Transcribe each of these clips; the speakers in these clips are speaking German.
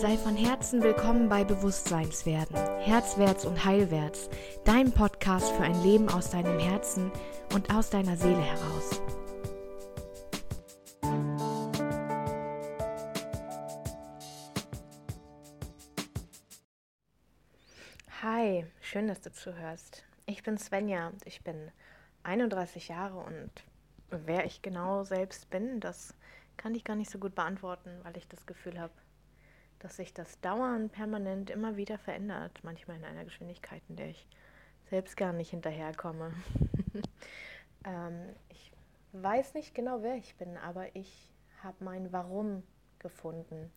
Sei von Herzen willkommen bei Bewusstseinswerden, Herzwärts und Heilwärts, dein Podcast für ein Leben aus deinem Herzen und aus deiner Seele heraus. Hi, schön, dass du zuhörst. Ich bin Svenja ich bin 31 Jahre und wer ich genau selbst bin, das kann ich gar nicht so gut beantworten, weil ich das Gefühl habe, dass sich das dauernd permanent immer wieder verändert, manchmal in einer Geschwindigkeit, in der ich selbst gar nicht hinterherkomme. ähm, ich weiß nicht genau, wer ich bin, aber ich habe mein Warum gefunden.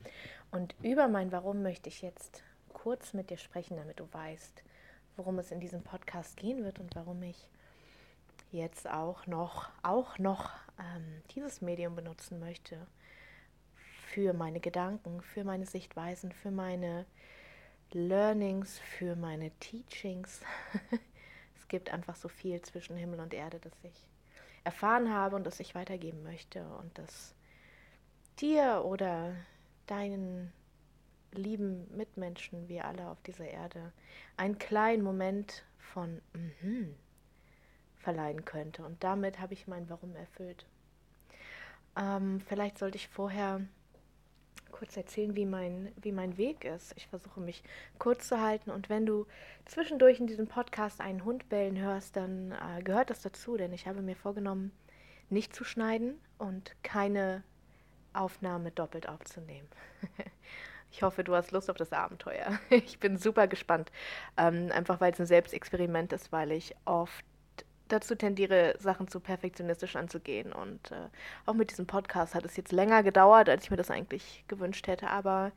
Und über mein Warum möchte ich jetzt kurz mit dir sprechen, damit du weißt, worum es in diesem Podcast gehen wird und warum ich jetzt auch noch, auch noch ähm, dieses Medium benutzen möchte für meine Gedanken, für meine Sichtweisen, für meine Learnings, für meine Teachings. es gibt einfach so viel zwischen Himmel und Erde, das ich erfahren habe und das ich weitergeben möchte und das dir oder deinen lieben Mitmenschen, wir alle auf dieser Erde, einen kleinen Moment von mm verleihen könnte. Und damit habe ich mein Warum erfüllt. Ähm, vielleicht sollte ich vorher kurz erzählen, wie mein, wie mein Weg ist. Ich versuche mich kurz zu halten und wenn du zwischendurch in diesem Podcast einen Hund bellen hörst, dann äh, gehört das dazu, denn ich habe mir vorgenommen, nicht zu schneiden und keine Aufnahme doppelt aufzunehmen. ich hoffe, du hast Lust auf das Abenteuer. ich bin super gespannt, ähm, einfach weil es ein Selbstexperiment ist, weil ich oft dazu tendiere, Sachen zu perfektionistisch anzugehen. Und äh, auch mit diesem Podcast hat es jetzt länger gedauert, als ich mir das eigentlich gewünscht hätte. Aber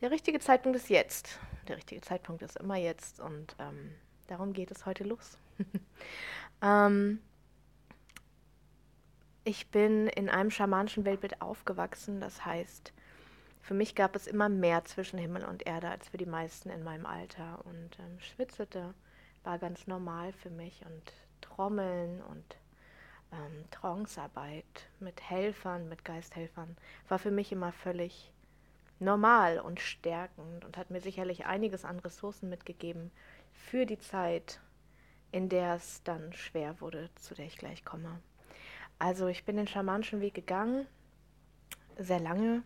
der richtige Zeitpunkt ist jetzt. Der richtige Zeitpunkt ist immer jetzt. Und ähm, darum geht es heute los. ähm, ich bin in einem schamanischen Weltbild aufgewachsen. Das heißt, für mich gab es immer mehr zwischen Himmel und Erde als für die meisten in meinem Alter. Und ähm, Schwitzete war ganz normal für mich. Und Trommeln und ähm, Trancearbeit mit Helfern, mit Geisthelfern, war für mich immer völlig normal und stärkend und hat mir sicherlich einiges an Ressourcen mitgegeben für die Zeit, in der es dann schwer wurde, zu der ich gleich komme. Also ich bin den schamanischen Weg gegangen, sehr lange,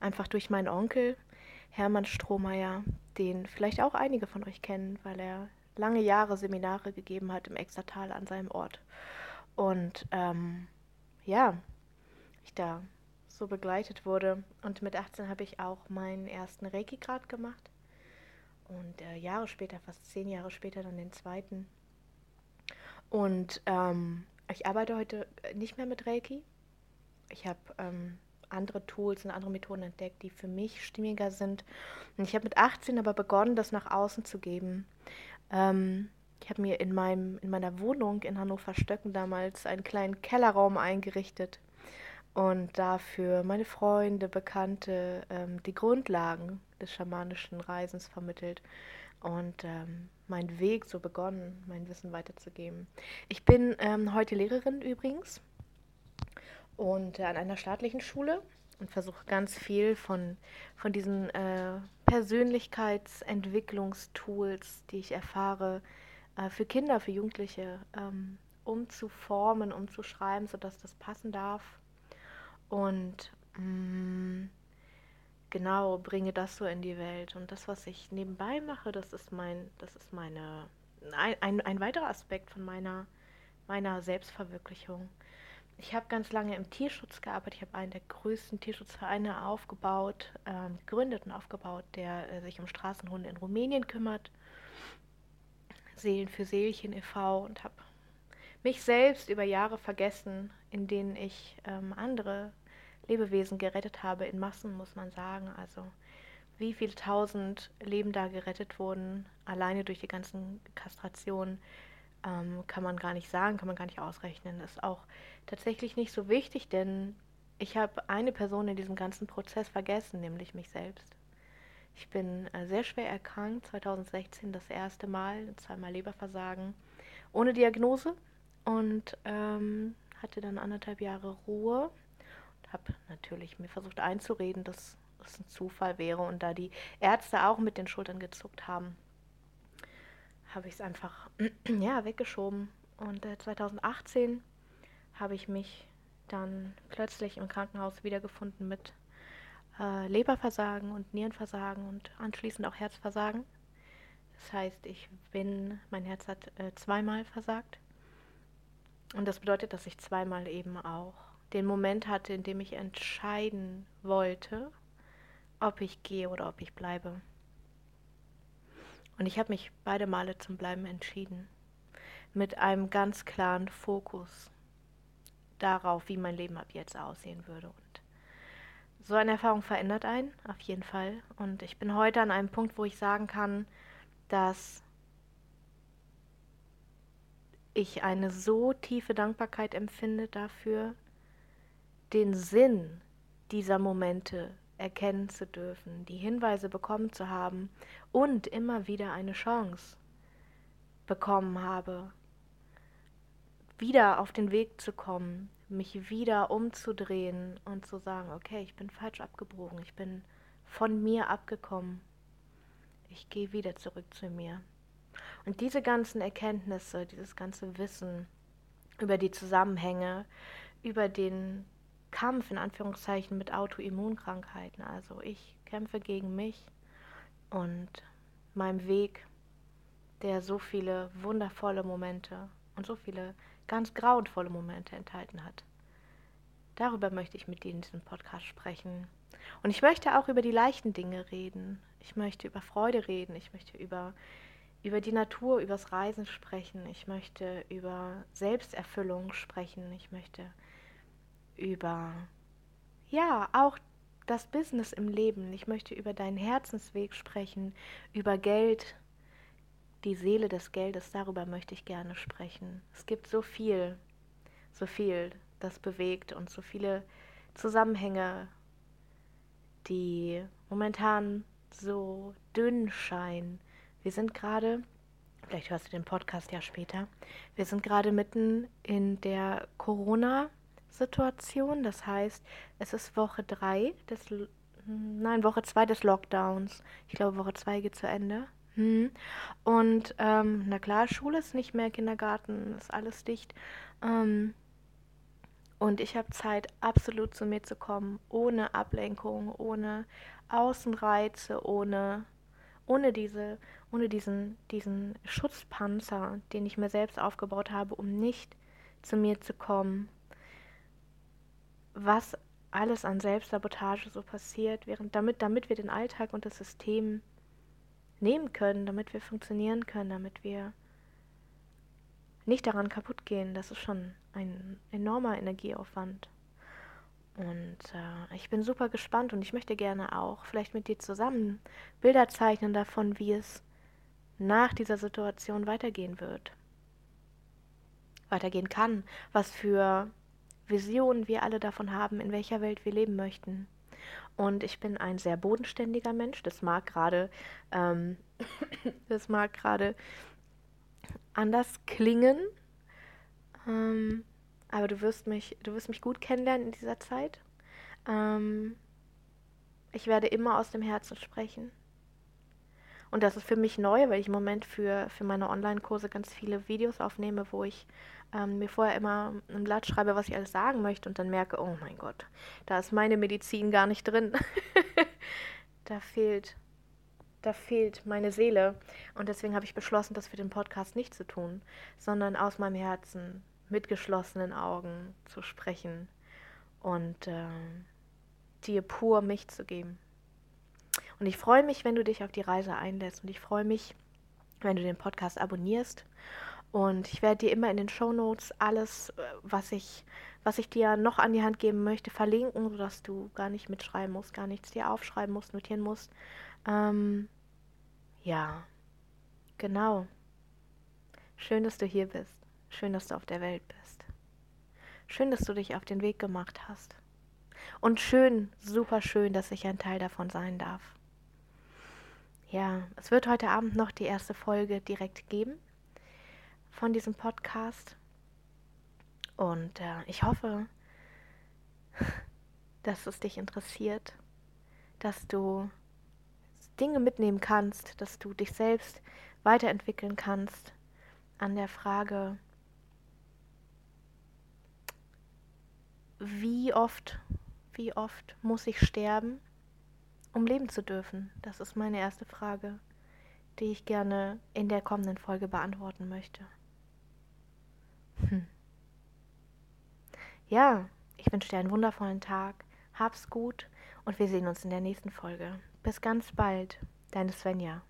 einfach durch meinen Onkel, Hermann Strohmeier, den vielleicht auch einige von euch kennen, weil er lange Jahre Seminare gegeben hat im Extertal an seinem Ort. Und ähm, ja, ich da so begleitet wurde. Und mit 18 habe ich auch meinen ersten Reiki-Grad gemacht. Und äh, Jahre später, fast zehn Jahre später, dann den zweiten. Und ähm, ich arbeite heute nicht mehr mit Reiki. Ich habe ähm, andere Tools und andere Methoden entdeckt, die für mich stimmiger sind. Und ich habe mit 18 aber begonnen, das nach außen zu geben. Ähm, ich habe mir in, meinem, in meiner Wohnung in Hannover-Stöcken damals einen kleinen Kellerraum eingerichtet und dafür meine Freunde, Bekannte ähm, die Grundlagen des schamanischen Reisens vermittelt und ähm, meinen Weg so begonnen, mein Wissen weiterzugeben. Ich bin ähm, heute Lehrerin übrigens und äh, an einer staatlichen Schule und versuche ganz viel von, von diesen äh, Persönlichkeitsentwicklungstools, die ich erfahre, äh, für Kinder, für Jugendliche ähm, umzuformen, umzuschreiben, sodass das passen darf. Und mh, mm, genau, bringe das so in die Welt. Und das, was ich nebenbei mache, das ist mein, das ist meine, ein, ein, ein weiterer Aspekt von meiner, meiner Selbstverwirklichung. Ich habe ganz lange im Tierschutz gearbeitet. Ich habe einen der größten Tierschutzvereine aufgebaut, ähm, gegründet und aufgebaut, der äh, sich um Straßenhunde in Rumänien kümmert. Seelen für Seelchen e.V. und habe mich selbst über Jahre vergessen, in denen ich ähm, andere Lebewesen gerettet habe, in Massen, muss man sagen. Also wie viele tausend Leben da gerettet wurden, alleine durch die ganzen Kastrationen, ähm, kann man gar nicht sagen, kann man gar nicht ausrechnen. Das ist auch tatsächlich nicht so wichtig, denn ich habe eine Person in diesem ganzen Prozess vergessen, nämlich mich selbst. Ich bin äh, sehr schwer erkrankt, 2016 das erste Mal, zweimal Leberversagen, ohne Diagnose und ähm, hatte dann anderthalb Jahre Ruhe und habe natürlich mir versucht einzureden, dass es ein Zufall wäre und da die Ärzte auch mit den Schultern gezuckt haben, habe ich es einfach ja, weggeschoben. Und äh, 2018 habe ich mich dann plötzlich im Krankenhaus wiedergefunden mit äh, Leberversagen und Nierenversagen und anschließend auch Herzversagen. Das heißt, ich bin, mein Herz hat äh, zweimal versagt. Und das bedeutet, dass ich zweimal eben auch den Moment hatte, in dem ich entscheiden wollte, ob ich gehe oder ob ich bleibe. Und ich habe mich beide Male zum Bleiben entschieden. Mit einem ganz klaren Fokus darauf, wie mein Leben ab jetzt aussehen würde. Und so eine Erfahrung verändert einen, auf jeden Fall. Und ich bin heute an einem Punkt, wo ich sagen kann, dass ich eine so tiefe Dankbarkeit empfinde dafür, den Sinn dieser Momente erkennen zu dürfen, die Hinweise bekommen zu haben und immer wieder eine Chance bekommen habe, wieder auf den Weg zu kommen, mich wieder umzudrehen und zu sagen, okay, ich bin falsch abgebogen, ich bin von mir abgekommen, ich gehe wieder zurück zu mir. Und diese ganzen Erkenntnisse, dieses ganze Wissen über die Zusammenhänge, über den Kampf in Anführungszeichen mit Autoimmunkrankheiten. Also ich kämpfe gegen mich und meinem Weg, der so viele wundervolle Momente und so viele ganz grauenvolle Momente enthalten hat. Darüber möchte ich mit dir in diesem Podcast sprechen. Und ich möchte auch über die leichten Dinge reden. Ich möchte über Freude reden. Ich möchte über, über die Natur, übers Reisen sprechen. Ich möchte über Selbsterfüllung sprechen. Ich möchte über, ja, auch das Business im Leben. Ich möchte über deinen Herzensweg sprechen, über Geld, die Seele des Geldes, darüber möchte ich gerne sprechen. Es gibt so viel, so viel, das bewegt und so viele Zusammenhänge, die momentan so dünn scheinen. Wir sind gerade, vielleicht hörst du den Podcast ja später, wir sind gerade mitten in der Corona- Situation. Das heißt, es ist Woche 3 des, nein, Woche 2 des Lockdowns. Ich glaube, Woche 2 geht zu Ende. Hm. Und ähm, na klar, Schule ist nicht mehr, Kindergarten ist alles dicht. Ähm, und ich habe Zeit, absolut zu mir zu kommen, ohne Ablenkung, ohne Außenreize, ohne, ohne, diese, ohne diesen, diesen Schutzpanzer, den ich mir selbst aufgebaut habe, um nicht zu mir zu kommen was alles an Selbstsabotage so passiert, während damit, damit wir den Alltag und das System nehmen können, damit wir funktionieren können, damit wir nicht daran kaputt gehen. Das ist schon ein enormer Energieaufwand. Und äh, ich bin super gespannt und ich möchte gerne auch vielleicht mit dir zusammen Bilder zeichnen davon, wie es nach dieser Situation weitergehen wird. Weitergehen kann, was für Visionen wir alle davon haben, in welcher Welt wir leben möchten. Und ich bin ein sehr bodenständiger Mensch. Das mag gerade, ähm, das mag gerade anders klingen. Ähm, aber du wirst mich, du wirst mich gut kennenlernen in dieser Zeit. Ähm, ich werde immer aus dem Herzen sprechen. Und das ist für mich neu, weil ich im Moment für, für meine Online-Kurse ganz viele Videos aufnehme, wo ich ähm, mir vorher immer ein Blatt schreibe, was ich alles sagen möchte und dann merke, oh mein Gott, da ist meine Medizin gar nicht drin. da fehlt, da fehlt meine Seele. Und deswegen habe ich beschlossen, das für den Podcast nicht zu tun, sondern aus meinem Herzen mit geschlossenen Augen zu sprechen und äh, dir pur mich zu geben. Und ich freue mich, wenn du dich auf die Reise einlässt und ich freue mich, wenn du den Podcast abonnierst und ich werde dir immer in den Show Notes alles, äh, was ich, was ich dir noch an die Hand geben möchte, verlinken, sodass du gar nicht mitschreiben musst, gar nichts dir aufschreiben musst, notieren musst. Ähm, ja, genau. Schön, dass du hier bist. Schön, dass du auf der Welt bist. Schön, dass du dich auf den Weg gemacht hast. Und schön, super schön, dass ich ein Teil davon sein darf. Ja, es wird heute Abend noch die erste Folge direkt geben von diesem Podcast. Und äh, ich hoffe, dass es dich interessiert, dass du Dinge mitnehmen kannst, dass du dich selbst weiterentwickeln kannst an der Frage, wie oft, wie oft muss ich sterben, um leben zu dürfen? Das ist meine erste Frage, die ich gerne in der kommenden Folge beantworten möchte. Hm. Ja, ich wünsche dir einen wundervollen Tag. Hab's gut und wir sehen uns in der nächsten Folge. Bis ganz bald, deine Svenja.